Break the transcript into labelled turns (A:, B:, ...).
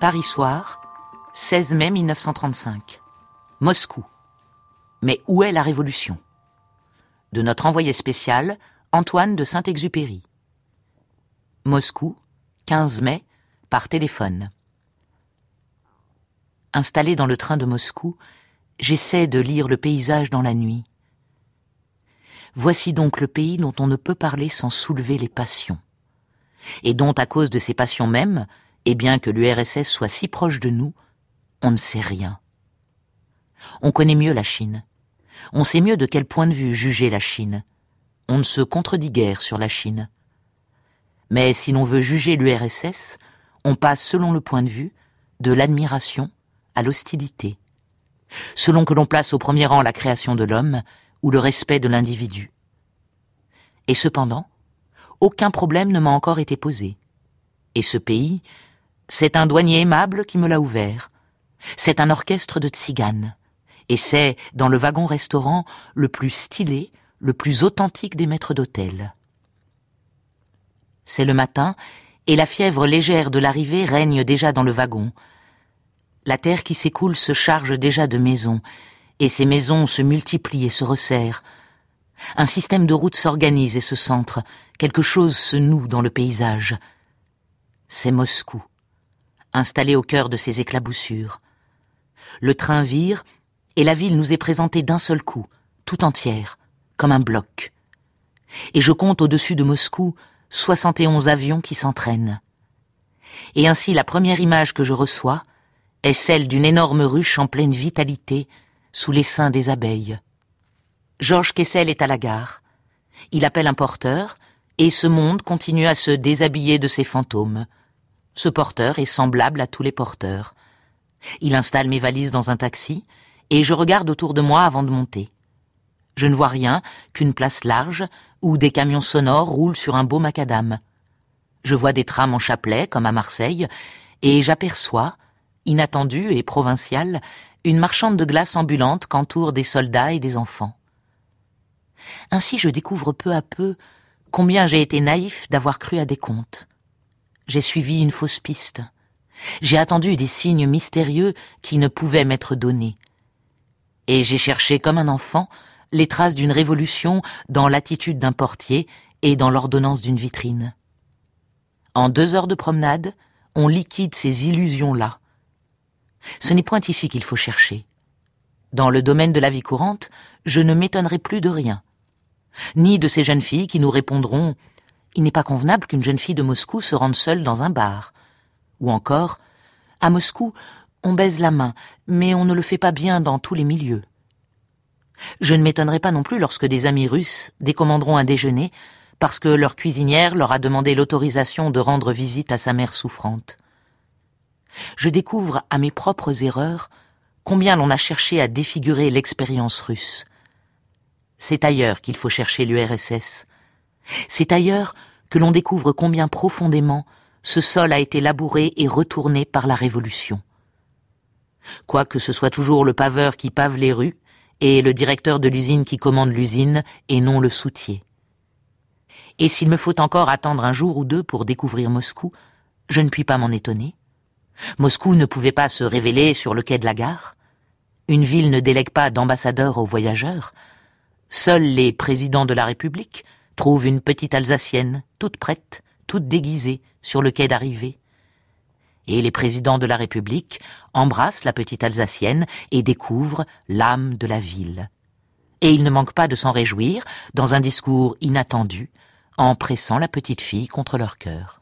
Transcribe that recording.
A: Paris soir, 16 mai 1935. Moscou. Mais où est la révolution? De notre envoyé spécial, Antoine de Saint-Exupéry. Moscou, 15 mai, par téléphone. Installé dans le train de Moscou, j'essaie de lire le paysage dans la nuit. Voici donc le pays dont on ne peut parler sans soulever les passions, et dont, à cause de ces passions mêmes, et bien que l'URSS soit si proche de nous, on ne sait rien. On connaît mieux la Chine. On sait mieux de quel point de vue juger la Chine. On ne se contredit guère sur la Chine. Mais si l'on veut juger l'URSS, on passe selon le point de vue de l'admiration à l'hostilité, selon que l'on place au premier rang la création de l'homme ou le respect de l'individu. Et cependant, aucun problème ne m'a encore été posé. Et ce pays, c'est un douanier aimable qui me l'a ouvert. C'est un orchestre de tziganes. Et c'est, dans le wagon-restaurant, le plus stylé, le plus authentique des maîtres d'hôtel. C'est le matin, et la fièvre légère de l'arrivée règne déjà dans le wagon. La terre qui s'écoule se charge déjà de maisons, et ces maisons se multiplient et se resserrent. Un système de routes s'organise et se centre, quelque chose se noue dans le paysage. C'est Moscou installé au cœur de ces éclaboussures. Le train vire, et la ville nous est présentée d'un seul coup, tout entière, comme un bloc. Et je compte au-dessus de Moscou soixante et onze avions qui s'entraînent. Et ainsi la première image que je reçois est celle d'une énorme ruche en pleine vitalité sous les seins des abeilles. Georges Kessel est à la gare. Il appelle un porteur, et ce monde continue à se déshabiller de ses fantômes. Ce porteur est semblable à tous les porteurs. Il installe mes valises dans un taxi, et je regarde autour de moi avant de monter. Je ne vois rien qu'une place large où des camions sonores roulent sur un beau macadam. Je vois des trams en chapelet, comme à Marseille, et j'aperçois, inattendue et provinciale, une marchande de glace ambulante qu'entourent des soldats et des enfants. Ainsi je découvre peu à peu combien j'ai été naïf d'avoir cru à des contes j'ai suivi une fausse piste. J'ai attendu des signes mystérieux qui ne pouvaient m'être donnés. Et j'ai cherché comme un enfant les traces d'une révolution dans l'attitude d'un portier et dans l'ordonnance d'une vitrine. En deux heures de promenade, on liquide ces illusions-là. Ce n'est point ici qu'il faut chercher. Dans le domaine de la vie courante, je ne m'étonnerai plus de rien. Ni de ces jeunes filles qui nous répondront il n'est pas convenable qu'une jeune fille de Moscou se rende seule dans un bar. Ou encore, à Moscou, on baise la main, mais on ne le fait pas bien dans tous les milieux. Je ne m'étonnerai pas non plus lorsque des amis russes décommanderont un déjeuner parce que leur cuisinière leur a demandé l'autorisation de rendre visite à sa mère souffrante. Je découvre à mes propres erreurs combien l'on a cherché à défigurer l'expérience russe. C'est ailleurs qu'il faut chercher l'URSS, c'est ailleurs que l'on découvre combien profondément ce sol a été labouré et retourné par la Révolution. Quoique ce soit toujours le paveur qui pave les rues, et le directeur de l'usine qui commande l'usine, et non le soutier. Et s'il me faut encore attendre un jour ou deux pour découvrir Moscou, je ne puis pas m'en étonner. Moscou ne pouvait pas se révéler sur le quai de la gare. Une ville ne délègue pas d'ambassadeurs aux voyageurs. Seuls les présidents de la République, trouve une petite Alsacienne, toute prête, toute déguisée, sur le quai d'arrivée. Et les présidents de la République embrassent la petite Alsacienne et découvrent l'âme de la ville. Et ils ne manquent pas de s'en réjouir dans un discours inattendu, en pressant la petite fille contre leur cœur.